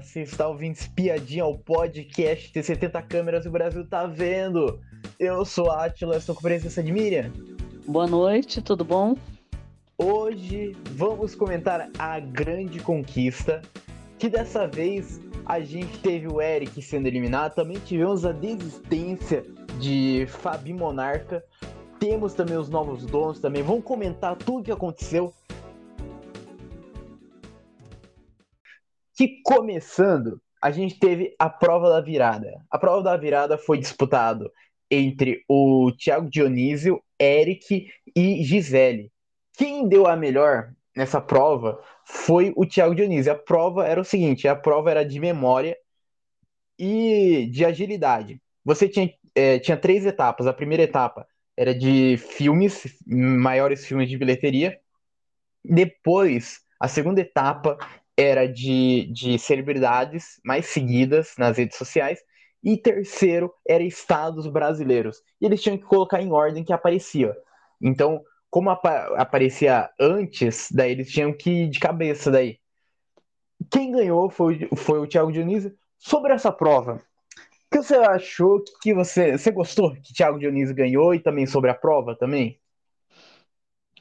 você está ouvindo Espiadinha ao podcast Tem 70 câmeras e o Brasil tá vendo. Eu sou a Atila, estou com a presença de Miriam. Boa noite, tudo bom? Hoje vamos comentar a grande conquista, que dessa vez a gente teve o Eric sendo eliminado, também tivemos a desistência de Fabi Monarca, temos também os novos donos também, vamos comentar tudo o que aconteceu que começando, a gente teve a prova da virada. A prova da virada foi disputado entre o Thiago Dionísio, Eric e Gisele. Quem deu a melhor nessa prova foi o Thiago Dionísio. A prova era o seguinte: a prova era de memória e de agilidade. Você tinha, é, tinha três etapas. A primeira etapa era de filmes, maiores filmes de bilheteria. Depois, a segunda etapa era de, de celebridades mais seguidas nas redes sociais. E terceiro era estados brasileiros. E eles tinham que colocar em ordem que aparecia. Então, como apa aparecia antes, daí eles tinham que ir de cabeça daí. Quem ganhou foi, foi o Thiago Dionísio. Sobre essa prova, o que você achou? Que você, você gostou que Thiago Dionísio ganhou e também sobre a prova também?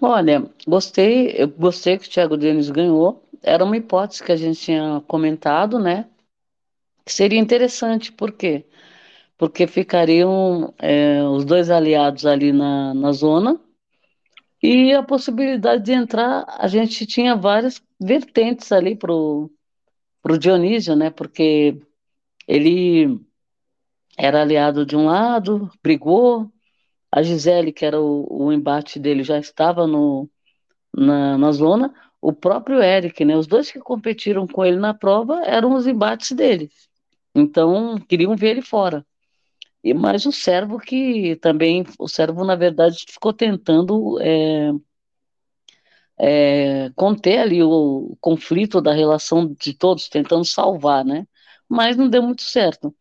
Olha, gostei, eu gostei que o Thiago Dionísio ganhou era uma hipótese que a gente tinha comentado, né? Que seria interessante, por quê? Porque ficariam é, os dois aliados ali na, na zona e a possibilidade de entrar, a gente tinha várias vertentes ali pro, pro Dionísio, né? Porque ele era aliado de um lado, brigou, a Gisele, que era o, o embate dele, já estava no, na, na zona, o próprio Eric, né? Os dois que competiram com ele na prova eram os embates dele. Então, queriam ver ele fora. E mais o servo que também, o servo na verdade ficou tentando é, é, conter ali o conflito da relação de todos, tentando salvar, né? Mas não deu muito certo.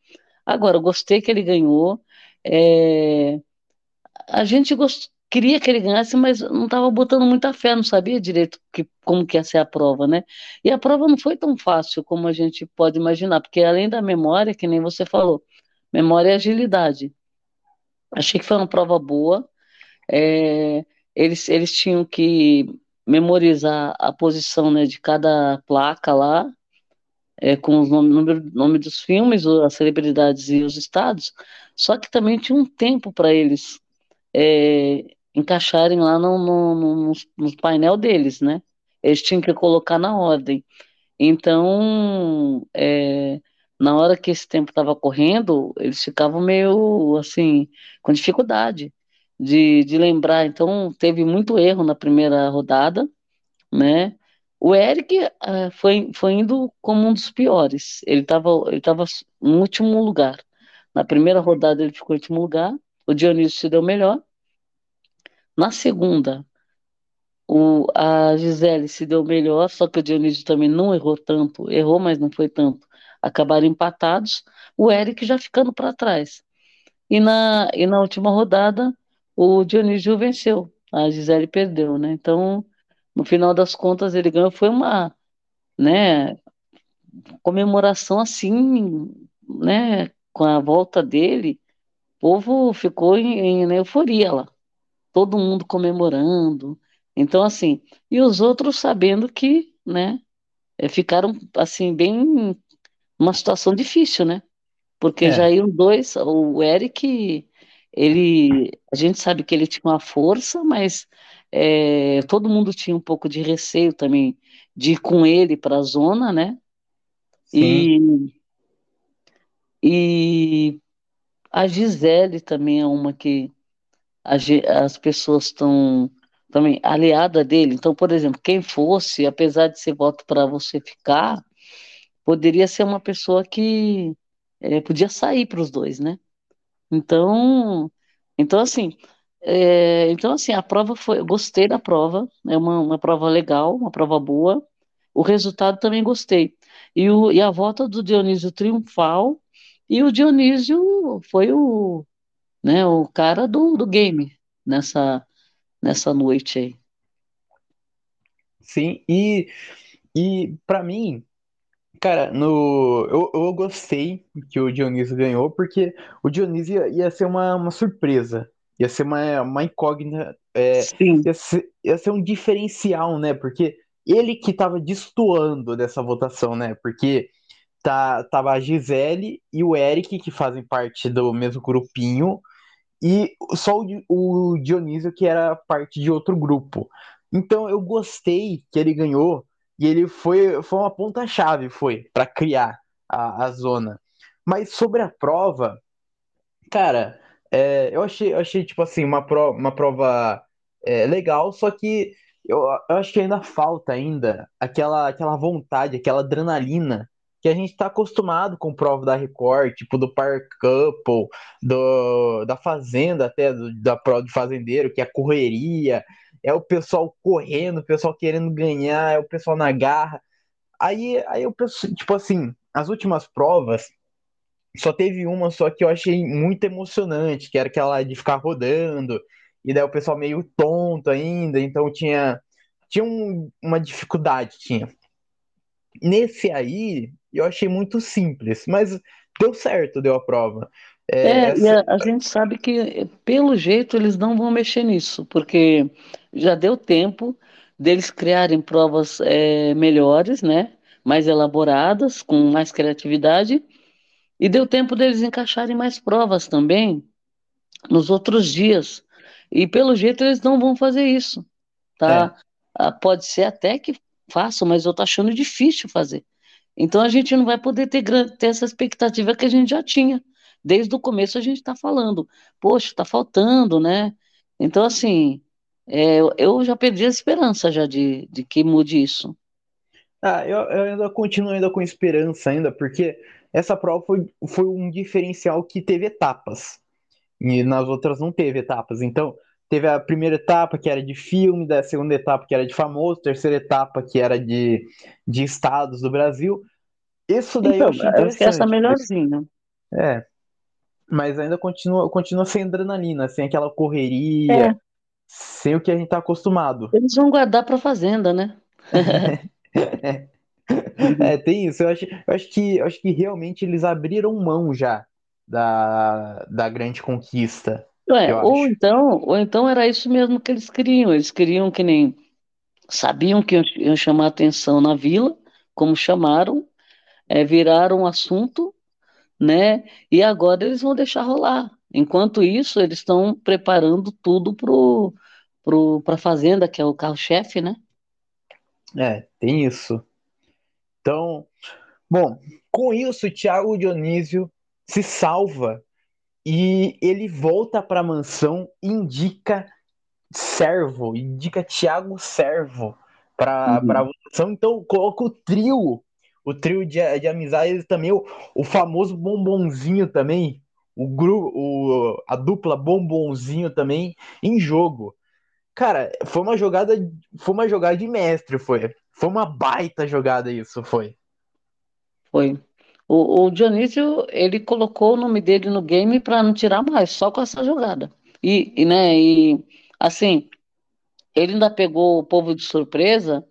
Agora, gostei que ele ganhou. É, a gente gostou queria que ele ganhasse, mas não estava botando muita fé, não sabia direito que, como que ia ser a prova, né? E a prova não foi tão fácil como a gente pode imaginar, porque além da memória, que nem você falou, memória e agilidade. Achei que foi uma prova boa. É, eles, eles tinham que memorizar a posição né, de cada placa lá, é, com nomes nome, nome dos filmes, as celebridades e os estados, só que também tinha um tempo para eles é, encaixarem lá no, no, no, no painel deles, né? Eles tinham que colocar na ordem. Então, é, na hora que esse tempo estava correndo, eles ficavam meio assim, com dificuldade de, de lembrar. Então, teve muito erro na primeira rodada, né? O Eric uh, foi, foi indo como um dos piores. Ele estava ele tava no último lugar. Na primeira rodada ele ficou em último lugar. O Dionísio se deu melhor. Na segunda, o, a Gisele se deu melhor, só que o Dionísio também não errou tanto, errou, mas não foi tanto. Acabaram empatados, o Eric já ficando para trás. E na, e na última rodada, o Dionísio venceu, a Gisele perdeu, né? Então, no final das contas, ele ganhou. Foi uma, né, comemoração assim, né, com a volta dele, povo ficou em, em euforia lá todo mundo comemorando. Então, assim, e os outros sabendo que, né, eh, ficaram, assim, bem, uma situação difícil, né? Porque é. já iam dois, o Eric, ele, a gente sabe que ele tinha uma força, mas é, todo mundo tinha um pouco de receio também de ir com ele para a zona, né? Sim. E, e a Gisele também é uma que as pessoas estão também aliada dele. Então, por exemplo, quem fosse, apesar de ser voto para você ficar, poderia ser uma pessoa que é, podia sair para os dois, né? Então, então assim, é, então assim, a prova foi, gostei da prova, é uma, uma prova legal, uma prova boa. O resultado também gostei. E, o, e a volta do Dionísio triunfal, e o Dionísio foi o né, o cara do, do game nessa, nessa noite aí. Sim, e, e para mim, Cara, no... eu, eu gostei que o Dionísio ganhou, porque o Dionísio ia, ia ser uma, uma surpresa, ia ser uma, uma incógnita, é, Sim, ia ser, ia ser um diferencial, né? Porque ele que tava destoando dessa votação, né? Porque tá, tava a Gisele e o Eric, que fazem parte do mesmo grupinho, e só o, o Dionísio, que era parte de outro grupo. Então eu gostei que ele ganhou e ele foi, foi uma ponta-chave, foi, para criar a, a zona. Mas sobre a prova, cara, é, eu achei, eu achei, tipo assim, uma, pro, uma prova é, legal, só que eu, eu acho que ainda falta ainda aquela, aquela vontade, aquela adrenalina que a gente tá acostumado com prova da Record, tipo do Par Couple, do, da Fazenda até, do- da prova de fazendeiro, que é a correria, é o pessoal correndo, o pessoal querendo ganhar, é o pessoal na garra. Aí, aí eu penso, tipo assim, as últimas provas só teve uma só que eu achei muito emocionante, que era aquela de ficar rodando, e daí o pessoal meio tonto ainda, então tinha, tinha um- uma dificuldade, tinha. Nesse aí, eu achei muito simples, mas deu certo, deu a prova. É, É, e essa, a, a gente sabe que, pelo jeito, eles não vão mexer nisso, porque já deu tempo deles criarem provas, é, melhores, né? Mais elaboradas, com mais criatividade, e deu tempo deles encaixarem mais provas também nos outros dias. E, pelo jeito, eles não vão fazer isso, é, tá? Ah, pode ser até que façam, mas eu tô achando difícil fazer. Então a gente não vai poder ter, ter essa expectativa que a gente já tinha. Desde o começo a gente está falando, poxa, está faltando, né? Então, assim, é, eu eu já perdi a esperança já de, de que mude isso. Ah, eu, eu ainda continuo ainda com esperança ainda, porque essa prova foi, foi um diferencial que teve etapas. E nas outras não teve etapas. Então, teve a primeira etapa que era de filme, da segunda etapa que era de famoso, terceira etapa que era de, de estados do Brasil. Isso daí eu Então, achei eu acho que essa é interessante. porque- melhorzinha. É, mas ainda continua, continua sem adrenalina, sem aquela correria, É, sem o que a gente tá acostumado. eles vão guardar para fazenda, né? É, tem isso. Eu acho, eu acho que, eu acho que realmente eles abriram mão já da, da grande conquista, Eu ou acho. então, ou então era isso mesmo que eles queriam. Eles queriam que nem sabiam que iam, chamar atenção na vila, como chamaram, é, viraram um assunto né? E agora eles vão deixar rolar. Enquanto isso, eles estão preparando tudo pro, pro, para a fazenda, que é o carro-chefe, né? É, tem isso. Então, bom, com isso, o Thiago Dionísio se salva e ele volta para a mansão e indica Servo, indica Thiago Servo para para Uhum. votação. Então, coloca o trio, o trio de, de amizades também, o, o famoso bombonzinho também, o, gru, o a dupla bombonzinho também em jogo. Cara, foi uma jogada, foi uma jogada de mestre, foi. Foi uma baita jogada isso, foi. Foi. O, o Dionísio, ele colocou o nome dele no game para não tirar mais, só com essa jogada. E, e, né, e assim, ele ainda pegou o povo de surpresa,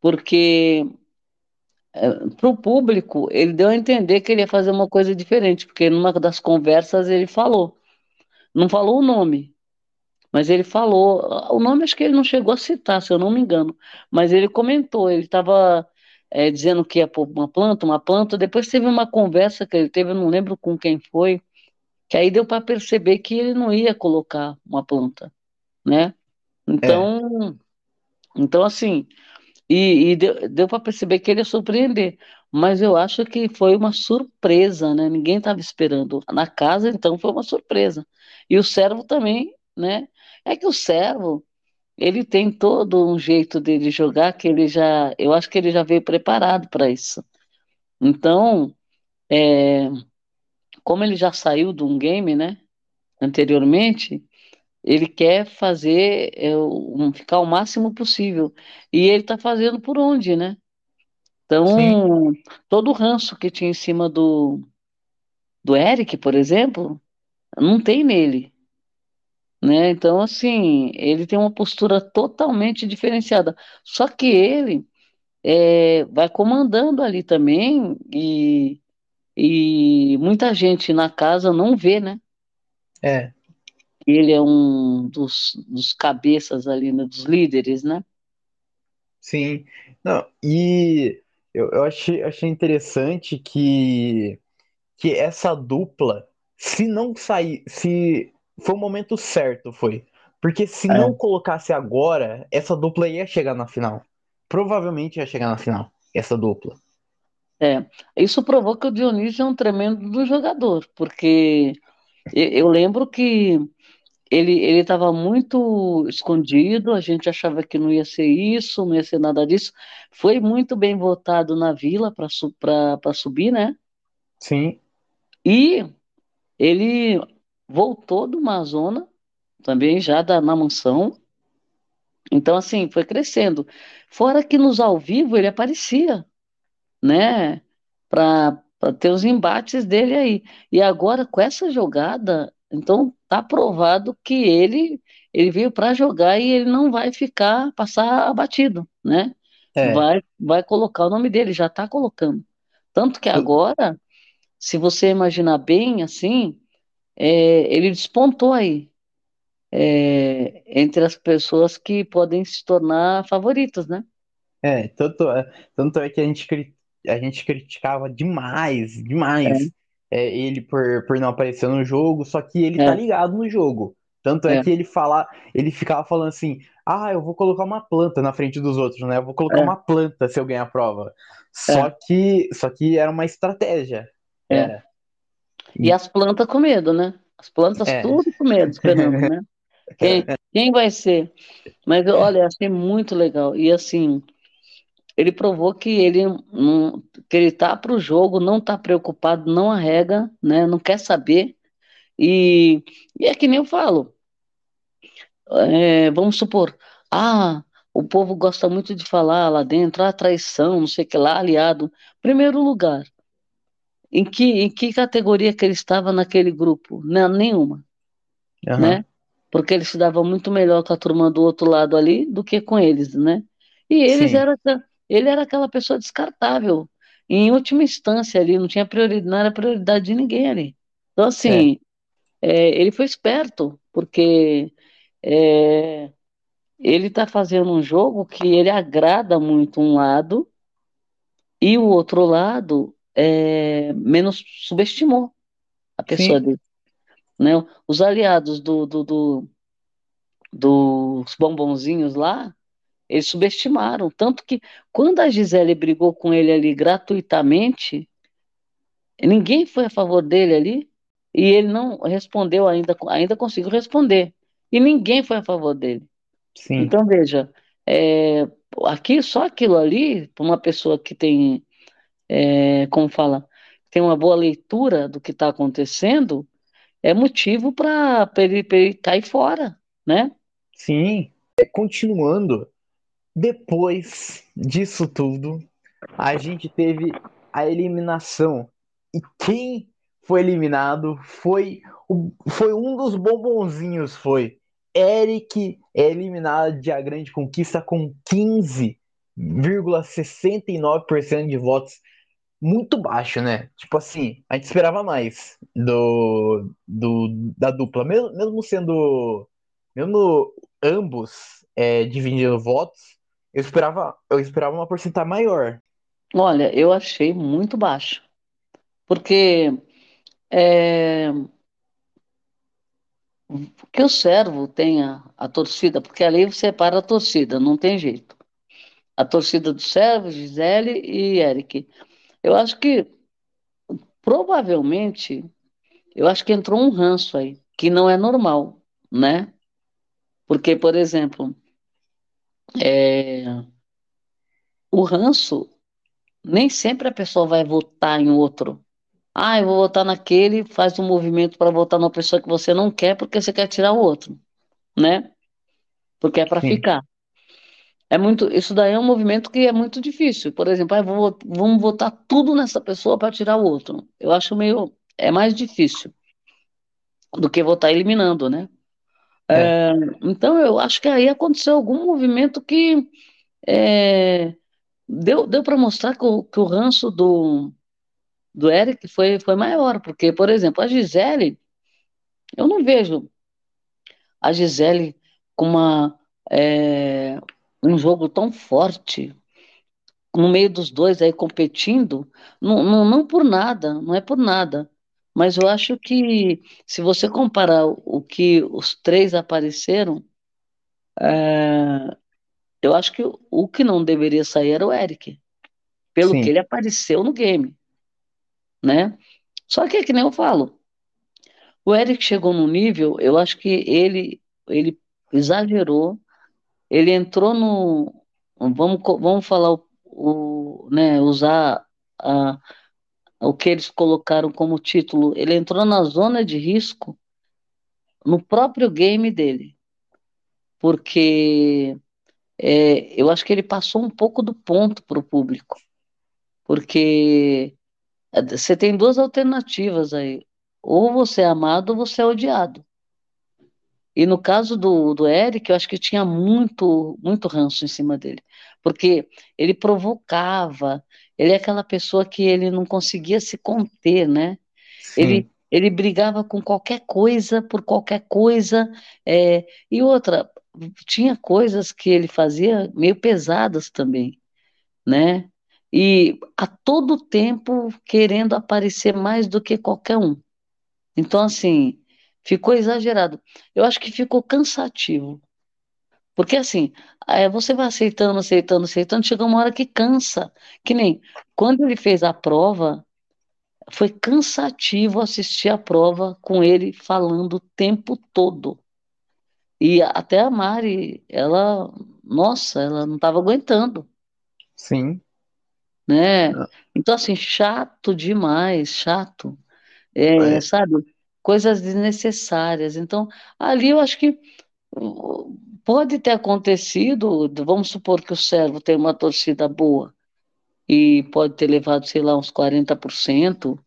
porque para o público, ele deu a entender que ele ia fazer uma coisa diferente, porque numa das conversas ele falou, não falou o nome, Mas ele falou, o nome acho que ele não chegou a citar, se eu não me engano, mas ele comentou, ele estava dizendo que ia pôr uma planta, uma planta, depois teve uma conversa que ele teve, eu não lembro com quem foi, que aí deu para perceber que ele não ia colocar uma planta, né? É, Então, então assim, e, e deu, deu para perceber que ele ia surpreender, mas eu acho que foi uma surpresa, né? Ninguém estava esperando. Na casa, então, foi uma surpresa. E o servo também, né? É que o servo Ele tem todo um jeito dele jogar que ele já, eu acho que ele já veio preparado para isso. Então, é, como ele já saiu de um game, né, anteriormente, ele quer fazer é, um- ficar o máximo possível. E ele está fazendo por onde, né? sim, Então, todo o ranço que tinha em cima do, do Eric, por exemplo, não tem nele. Né? Então, assim, ele tem uma postura totalmente diferenciada. Só que ele é, vai comandando ali também e, e muita gente na casa não vê, né? É. Ele é um dos, dos cabeças ali, né, dos líderes, né? Sim. Não, e eu, eu achei, achei interessante que, que essa dupla, se não sair, se foi o momento certo, foi. Porque se É. não colocasse agora, essa dupla ia chegar na final. Provavelmente ia chegar na final, essa dupla. É, isso provou que o Dionísio é um tremendo do jogador, porque eu, lembro que ele ele estava muito escondido, a gente achava que não ia ser isso, não ia ser nada disso. Foi muito bem votado na Vila para subir, né? Sim, E ele voltou do Amazonas, também já da, na mansão. Então, assim, foi crescendo. Fora que nos ao vivo ele aparecia. né? Para ter os embates dele aí. E agora, com essa jogada, então tá provado que ele ele veio para jogar e ele não vai ficar, passar abatido, né? é. Vai, vai colocar o nome dele, já está colocando. Tanto que agora, se você imaginar bem, assim, é, ele despontou aí, é, entre as pessoas que podem se tornar favoritas, né? É, tanto, é- tanto é que a gente, a gente criticava demais, demais, é, ele por, por não aparecer no jogo, só que ele É, tá ligado no jogo. Tanto é é, que ele fala, ele ficava falando assim, ah, eu vou colocar uma planta na frente dos outros, né? Eu vou colocar é, uma planta se eu ganhar a prova. Só é, que, só que era uma estratégia. é. Era. E as plantas com medo, né? As plantas É. tudo com medo, esperando, né? Quem, quem vai ser? Mas olha, achei muito legal. E assim, ele provou que ele não, que ele tá para o jogo, não tá preocupado, não arrega, né? Não quer saber. E, e é que nem eu falo. é, vamos supor, ah, o povo gosta muito de falar lá dentro, ah, traição, não sei o que lá, aliado. Primeiro lugar, em que, em que categoria que ele estava naquele grupo? Não, nenhuma. Aham. né? Porque ele se dava muito melhor com a turma do outro lado ali do que com eles, né? E eles Sim. era, ele era aquela pessoa descartável. Em última instância ali, não tinha prioridade, não era prioridade de ninguém ali. Então, É. assim, é, ele foi esperto, porque é, ele está fazendo um jogo que ele agrada muito um lado e o outro lado é, menos subestimou a pessoa Sim. dele, né? Os aliados do, do, do dos bombonzinhos lá, eles subestimaram. Tanto que quando a Gisele brigou com ele ali gratuitamente, ninguém foi a favor dele ali, e ele não respondeu ainda, ainda conseguiu responder. E ninguém foi a favor dele. Sim. Então, veja, é, aqui, só aquilo ali, para uma pessoa que tem, é, como fala, tem uma boa leitura do que está acontecendo, é motivo para ele, ele cair fora, né? Sim. Continuando, depois disso tudo, a gente teve a eliminação. E quem foi eliminado foi, foi um dos bombonzinhos, foi. Eric é eliminado de A Grande Conquista com 15,69% de votos. Muito baixo, né? Tipo assim, a gente esperava mais do, do da dupla. Mesmo, mesmo sendo. Mesmo ambos é, dividindo votos, eu esperava, eu esperava uma porcentagem maior. Olha, eu achei muito baixo, porque é, que o servo tenha a torcida, porque ali separa a torcida, não tem jeito. A torcida do servo, Gisele e Eric. Eu acho que, provavelmente, eu acho que entrou um ranço aí, que não é normal, né? Porque, por exemplo, é, o ranço, nem sempre a pessoa vai votar em outro. Ah, eu vou votar naquele, faz um movimento para votar numa pessoa que você não quer porque você quer tirar o outro, né? Porque é para ficar. É muito, isso daí é um movimento que é muito difícil. Por exemplo, ah, vou, vamos votar tudo nessa pessoa para tirar o outro. Eu acho meio, é mais difícil do que votar eliminando, né? É. É, então eu acho que aí aconteceu algum movimento que é, deu, deu para mostrar que o, que o ranço do, do Eric foi, foi maior, porque, por exemplo, a Gisele, eu não vejo a Gisele com uma, é, um jogo tão forte, no meio dos dois aí competindo, não, não, não por nada, não é por nada. Mas eu acho que se você comparar o que os três apareceram, é, eu acho que o que não deveria sair era o Eric, pelo Sim. que ele apareceu no game, né? Só que é que nem eu falo, o Eric chegou num nível, eu acho que ele ele exagerou, ele entrou no vamos vamos falar o, o né, usar a, o que eles colocaram como título, ele entrou na zona de risco no próprio game dele, porque é, eu acho que ele passou um pouco do ponto para o público, porque é, você tem duas alternativas aí, ou você é amado ou você é odiado. E no caso do, do Eric, eu acho que tinha muito, muito ranço em cima dele, porque ele provocava, ele é aquela pessoa que ele não conseguia se conter, né? Sim, Ele, ele brigava com qualquer coisa, por qualquer coisa, é, e outra, tinha coisas que ele fazia meio pesadas também, né? E a todo tempo querendo aparecer mais do que qualquer um. Então, assim, ficou exagerado. Eu acho que ficou cansativo. Porque, assim, é, você vai aceitando, aceitando, aceitando, chega uma hora que cansa. Que nem quando ele fez a prova. Foi cansativo assistir a prova com ele falando o tempo todo. E até a Mari, ela, nossa, ela não estava aguentando, sim. né? Então, assim, chato demais, chato. É, É, sabe? Coisas desnecessárias. Então, ali eu acho que uh, pode ter acontecido, vamos supor que o Servo tem uma torcida boa e pode ter levado, sei lá, uns 40%.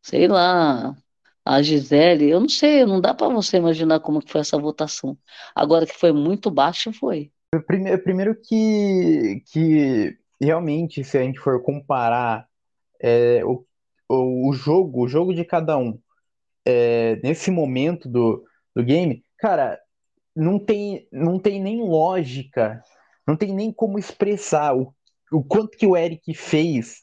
sei lá, a Gisele, eu não sei, não dá para você imaginar como que foi essa votação. Agora que foi muito baixo, foi. Primeiro, primeiro que, que realmente, se a gente for comparar é, o, o, o jogo, o jogo de cada um, é, nesse momento do, do game, cara, não tem, não tem nem lógica, não tem nem como expressar o, o quanto que o Eric fez.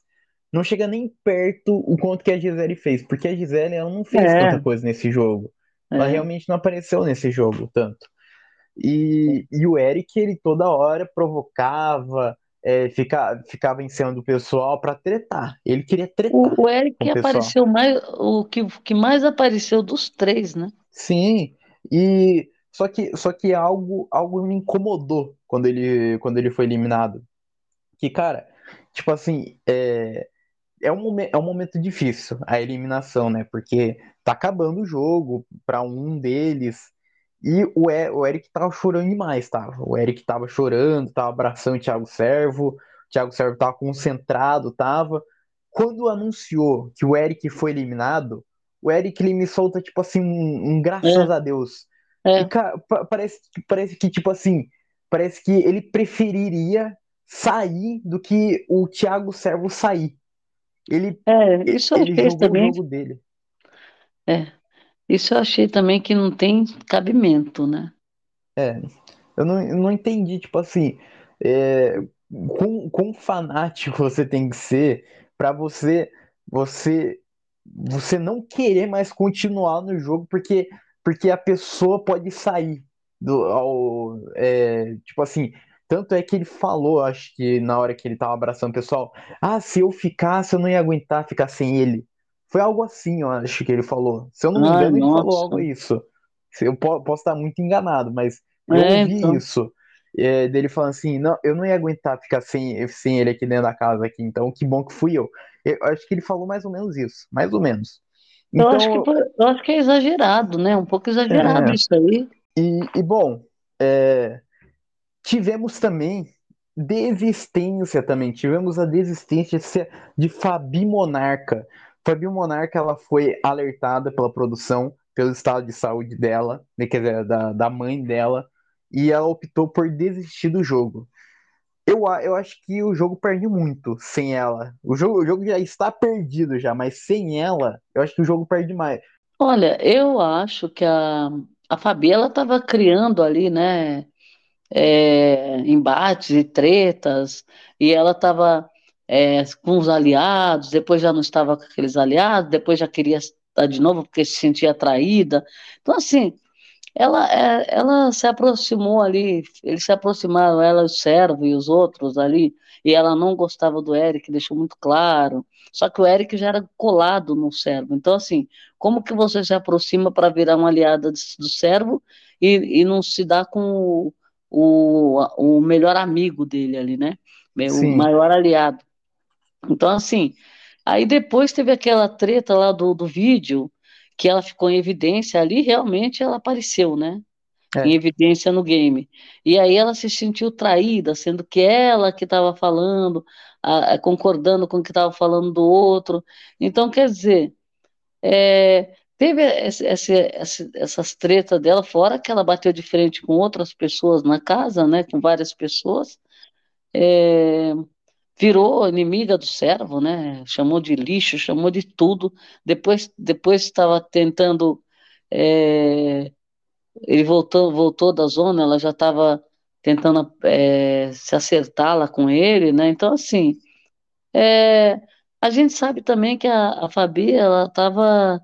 Não chega nem perto o quanto que a Gisele fez, porque a Gisele ela não fez tanta É, coisa nesse jogo. Ela é. realmente não apareceu nesse jogo tanto. E, e o Eric, ele toda hora provocava, é, fica, ficava em cima do pessoal para tretar. Ele queria tretar O, Eric pessoal. apareceu mais, o que, que mais apareceu dos três, né? Sim, e só que, só que algo, algo me incomodou quando ele, quando ele foi eliminado. Que, cara, tipo assim, é, é um, momen- é um momento difícil a eliminação, né? Porque tá acabando o jogo para um deles. E o, E- o Eric tava chorando demais, tava. O Eric tava chorando, tava abraçando o Thiago Servo. O Thiago Servo tava concentrado, tava. Quando anunciou que o Eric foi eliminado, o Eric ele me solta, tipo assim, um, um É, graças a Deus. E, é, cara, pa- parece, que- parece que, tipo assim, parece que ele preferiria sair do que o Thiago Servo sair. Ele, é, isso eu ele achei jogou o também, jogo dele. é, isso eu achei também que não tem cabimento, né? É, eu não, eu não entendi, tipo assim, é, quão, fanático você tem que ser pra você, você, você não querer mais continuar no jogo porque, porque a pessoa pode sair do, ao, é, tipo assim, tanto é que ele falou, acho que na hora que ele tava abraçando o pessoal, ah, se eu ficasse, eu não ia aguentar ficar sem ele. Foi algo assim, eu acho que ele falou. Se eu não me Ai, engano, ele falou nossa. algo isso. Eu po- posso estar muito enganado, mas eu É, ouvi então. isso, é, dele falando assim, não, eu não ia aguentar ficar sem, sem ele aqui dentro da casa aqui, então que bom que fui eu. Eu acho que ele falou mais ou menos isso, mais ou menos. Eu acho que, Então, foi- eu acho que é exagerado, né? Um pouco exagerado é, isso aí. e, e bom, é, tivemos também desistência também, tivemos a desistência de Fabi Monarca. Fabi Monarca, ela foi alertada pela produção, pelo estado de saúde dela, né, quer dizer, da, da mãe dela, e ela optou por desistir do jogo. eu, eu acho que o jogo perde muito sem ela. O jogo, o jogo já está perdido já, mas sem ela, eu acho que o jogo perde mais. Olha, eu acho que a, a Fabi, ela estava criando ali, né, é, embates e tretas, e ela estava é, com os aliados, depois já não estava com aqueles aliados, depois já queria estar de novo porque se sentia atraída. Então, assim, ela, é, ela se aproximou ali, eles se aproximaram, ela, o servo e os outros ali, e ela não gostava do Eric, deixou muito claro. Só que o Eric já era colado no servo. Então, assim, como que você se aproxima para virar uma aliada do servo e, e não se dá com o, o, o melhor amigo dele ali, né? O Sim. maior aliado. Então, assim, aí depois teve aquela treta lá do, do vídeo que ela ficou em evidência ali, realmente ela apareceu, né? É. Em evidência no game. E aí ela se sentiu traída, sendo que ela que estava falando, a, concordando com o que estava falando do outro. Então, quer dizer, é, teve esse, esse, esse, essas tretas dela, fora que ela bateu de frente com outras pessoas na casa, né? Com várias pessoas. É, virou inimiga do servo, né? Chamou de lixo, chamou de tudo. Depois, depois estava tentando, é... ele voltou, voltou da zona, ela já estava tentando é, se acertar lá com ele, né? Então assim, é... a gente sabe também que a, a Fabi, ela estava,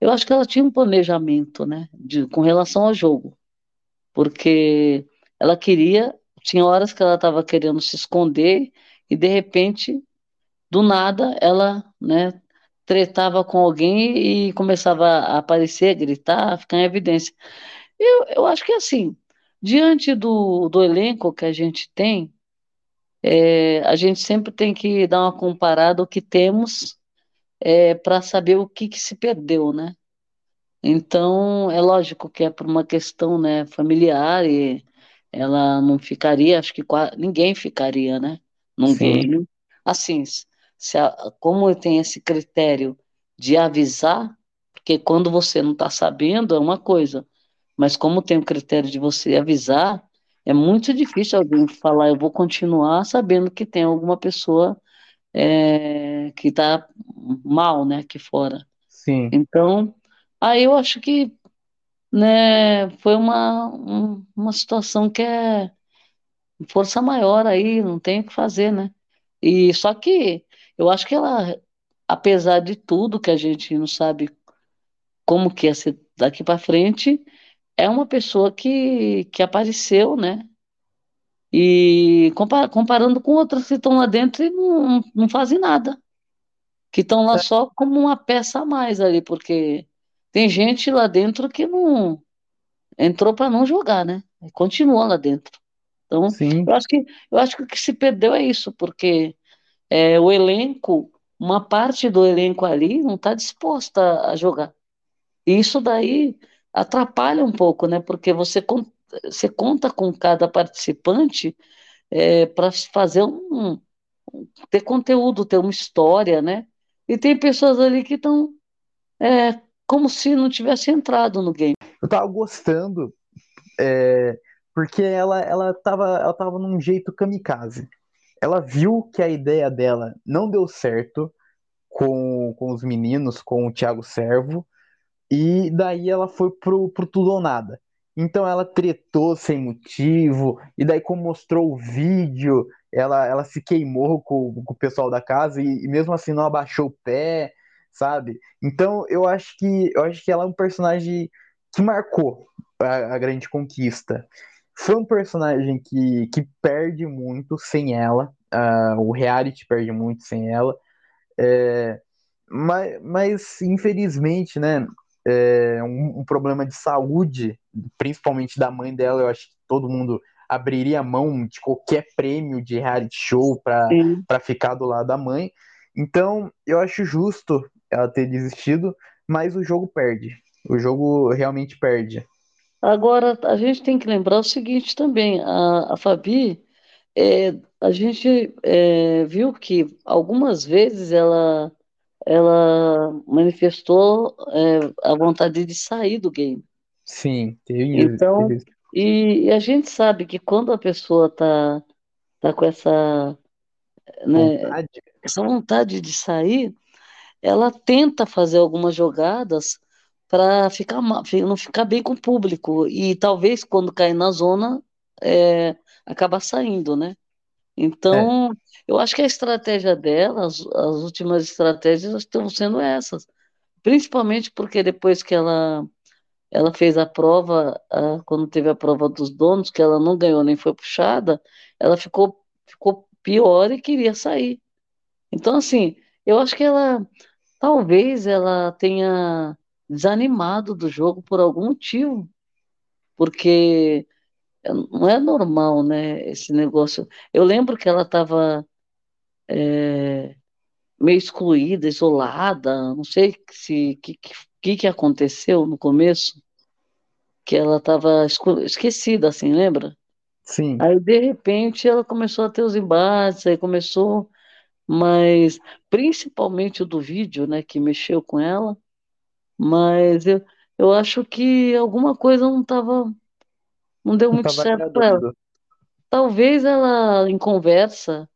eu acho que ela tinha um planejamento, né? De, com relação ao jogo, porque ela queria, tinha horas que ela estava querendo se esconder e de repente, do nada, ela, né, tretava com alguém e começava a aparecer, a gritar, a ficar em evidência. Eu, eu acho que assim, diante do, do elenco que a gente tem, é, a gente sempre tem que dar uma comparada ao que temos é, para saber o que, que se perdeu, né? Então, é lógico que é por uma questão né, familiar e ela não ficaria, acho que ninguém ficaria, né? Num Sim. Assim, se a, como tem esse critério de avisar, porque quando você não está sabendo é uma coisa, mas como tem o critério de você avisar, é muito difícil alguém falar, eu vou continuar sabendo que tem alguma pessoa é, que está mal, né, aqui fora. Sim. Então, aí eu acho que né, foi uma, um, uma situação que é força maior aí, não tem o que fazer, né? E só que eu acho que ela, apesar de tudo que a gente não sabe como que ia ser daqui para frente, é uma pessoa que, que apareceu, né? E comparando com outras que estão lá dentro e não, não fazem nada. Que estão lá só como uma peça a mais ali, porque tem gente lá dentro que não entrou para não jogar, né? Continua lá dentro. Então, Sim. eu acho que eu acho que o que se perdeu é isso, porque é, o elenco, uma parte do elenco ali não está disposta a jogar. E isso daí atrapalha um pouco, né? Porque você, você conta com cada participante é, para fazer um, ter conteúdo, ter uma história, né? E tem pessoas ali que estão é, como se não tivesse entrado no game. Eu tava gostando é, porque ela, ela, tava, ela tava num jeito kamikaze. Ela viu que a ideia dela não deu certo com, com os meninos, com o Thiago Servo, e daí ela foi pro, pro tudo ou nada. Então ela tretou sem motivo, e daí como mostrou o vídeo, ela, ela se queimou com, com o pessoal da casa e, e, mesmo assim não abaixou o pé, sabe? Então eu acho que eu acho que ela é um personagem que marcou a, a grande conquista. Foi um personagem que, que perde muito sem ela. Uh, o reality perde muito sem ela. É, mas, mas, infelizmente, né? É um, um, problema de saúde, principalmente da mãe dela, eu acho que todo mundo abriria mão de qualquer prêmio de reality show para ficar do lado da mãe. Então, eu acho justo ela ter desistido, mas o jogo perde. O jogo realmente perde. Agora, a gente tem que lembrar o seguinte também: a, a Fabi, é, a gente é, viu que algumas vezes ela, ela manifestou é, a vontade de sair do game. Sim, teve Então. E, e, a gente sabe que quando a pessoa está tá com essa, né, vontade. essa vontade de sair, ela tenta fazer algumas jogadas para ficar não ficar bem com o público e talvez quando cair na zona é, acabar saindo, né? Então, é. eu acho que a estratégia dela, as, as últimas estratégias estão sendo essas, principalmente porque depois que ela ela fez a prova, a, quando teve a prova dos donos, que ela não ganhou nem foi puxada, ela ficou ficou pior e queria sair. Então, assim, eu acho que ela talvez ela tenha desanimado do jogo por algum motivo, porque não é normal, né, esse negócio. Eu lembro que ela estava é, meio excluída, isolada, não sei se que que, que aconteceu no começo, que ela estava esquecida, assim, lembra? Sim. Aí de repente ela começou a ter os embates, aí começou, mas principalmente o do vídeo, né, que mexeu com ela, mas eu, eu acho que alguma coisa não estava não deu Não muito certo para ela. Talvez ela, em conversa,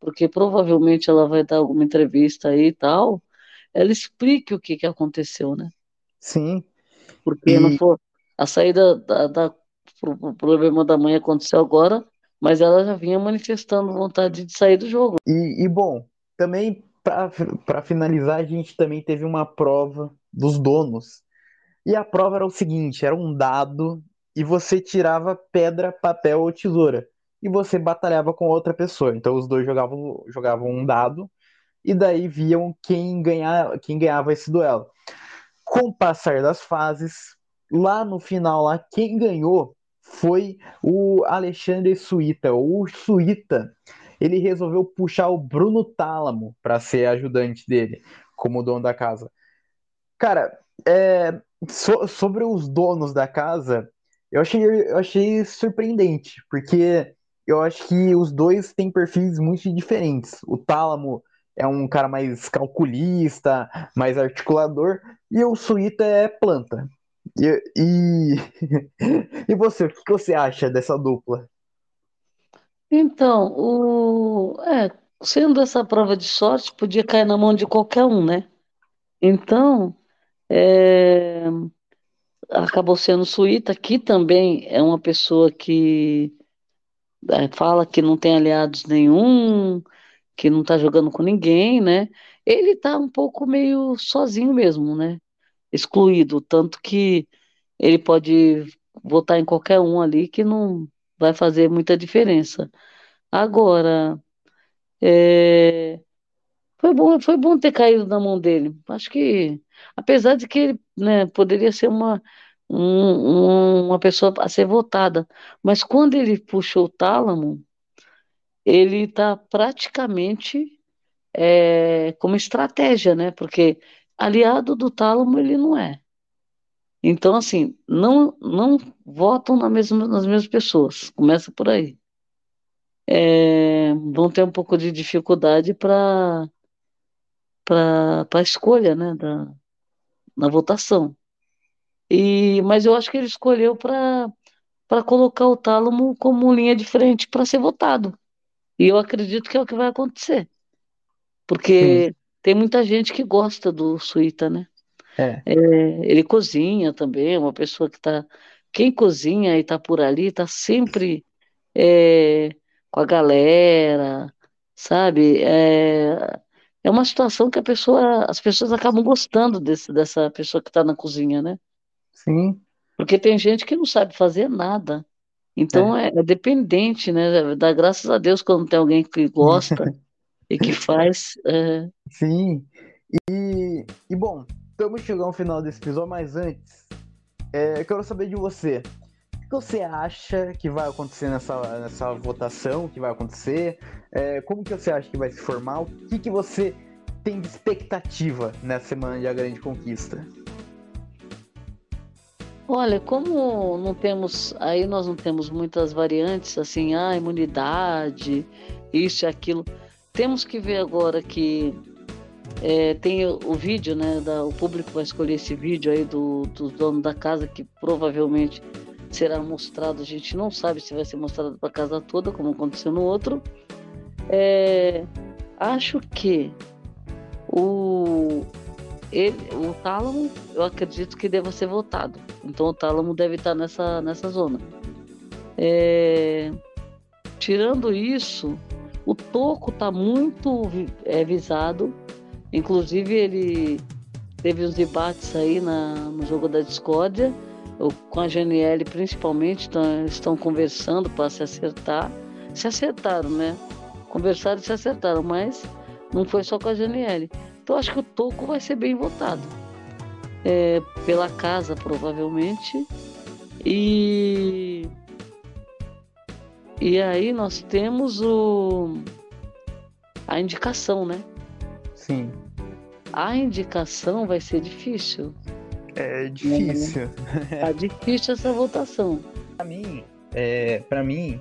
porque provavelmente ela vai dar alguma entrevista aí e tal, ela explique o que que aconteceu, né? Sim. Porque não E, foi a saída da, da o problema da mãe aconteceu agora, mas ela já vinha manifestando vontade de sair do jogo. e, e, bom, também para finalizar, a gente também teve uma prova dos donos. E a prova era o seguinte: era um dado e você tirava pedra, papel ou tesoura. E você batalhava com outra pessoa. Então os dois jogavam, jogavam um dado e daí viam quem, ganhar, quem ganhava esse duelo. Com o passar das fases, lá no final, lá, quem ganhou foi o Alexandre Suíta. O Suíta, ele resolveu puxar o Bruno Tálamo para ser ajudante dele, como dono da casa. Cara, é, so, sobre os donos da casa, eu achei, eu achei surpreendente, porque eu acho que os dois têm perfis muito diferentes. O Tálamo é um cara mais calculista, mais articulador, e o Suíta é planta. E, e, e você, o que você acha dessa dupla? Então, o... é, sendo essa prova de sorte, podia cair na mão de qualquer um, né? Então, é, acabou sendo Suíta, que também é uma pessoa que é, fala que não tem aliados nenhum, que não está jogando com ninguém, né? Ele está um pouco meio sozinho mesmo, né? Excluído, tanto que ele pode votar em qualquer um ali que não vai fazer muita diferença. Agora, é, foi bom, foi bom ter caído na mão dele. Acho que, apesar de que ele, né, poderia ser uma, um- uma pessoa a ser votada, mas quando ele puxou o tálamo, ele está praticamente é, como estratégia, né? Porque aliado do tálamo ele não é. Então, assim, não, não votam na mesma, nas mesmas pessoas. Começa por aí. É, vão ter um pouco de dificuldade para a escolha, né, da, na votação. E, mas eu acho que ele escolheu para para colocar o tálamo como linha de frente para ser votado. E eu acredito que é o que vai acontecer. Sim, Porque tem muita gente que gosta do Suíta, né? é, É, ele cozinha também, é uma pessoa que está. Quem cozinha e está por ali está sempre é, com a galera, sabe? É, é uma situação que a pessoa, as pessoas acabam gostando desse, dessa pessoa que está na cozinha, né? sim, Porque tem gente que não sabe fazer nada. Então é, é, é dependente, né? Dá graças a Deus quando tem alguém que gosta e que faz. é, sim. E, e bom, estamos chegando ao final desse episódio, mas antes, é, eu quero saber de você. Você acha que vai acontecer nessa, nessa votação? que vai acontecer? É, como que você acha que vai se formar? O que, que você tem de expectativa nessa semana de A Grande Conquista? Olha, como não temos, aí nós não temos muitas variantes, assim, ah, imunidade, isso e aquilo. Temos que ver agora que é, tem o, o vídeo, né? Da, o público vai escolher esse vídeo aí do, dos donos da casa, que provavelmente será mostrado, a gente não sabe se vai ser mostrado para a casa toda, como aconteceu no outro. É, acho que o, ele, o tálamo, eu acredito que deva ser votado. Então o tálamo deve estar nessa, nessa zona. É, tirando isso, o toco está muito é, visado. Inclusive ele teve uns debates aí na, no jogo da discórdia, com a GNL principalmente, tão, estão conversando para se acertar. Se acertaram, né? Conversaram e se acertaram, mas não foi só com a GNL. Então acho que o Toco vai ser bem votado. É, pela casa, provavelmente. E. E aí nós temos o. A indicação, né? Sim. A indicação vai ser difícil. É difícil. Tá difícil essa votação. Pra mim, é, pra mim,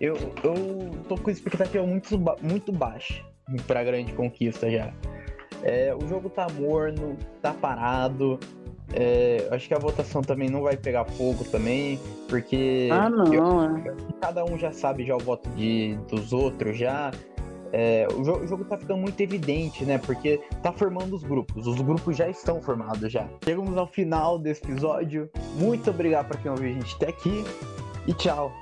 eu, eu tô com expectativa muito, muito baixa pra grande conquista já. É, o jogo tá morno, tá parado. É, acho que a votação também não vai pegar fogo também, porque ah, não, eu, é. cada um já sabe já o voto de, dos outros já. É, o, jogo, o jogo tá ficando muito evidente, né? Porque tá formando os grupos. Os grupos já estão formados já. Chegamos ao final desse episódio. Muito obrigado para quem ouviu a gente até aqui e tchau.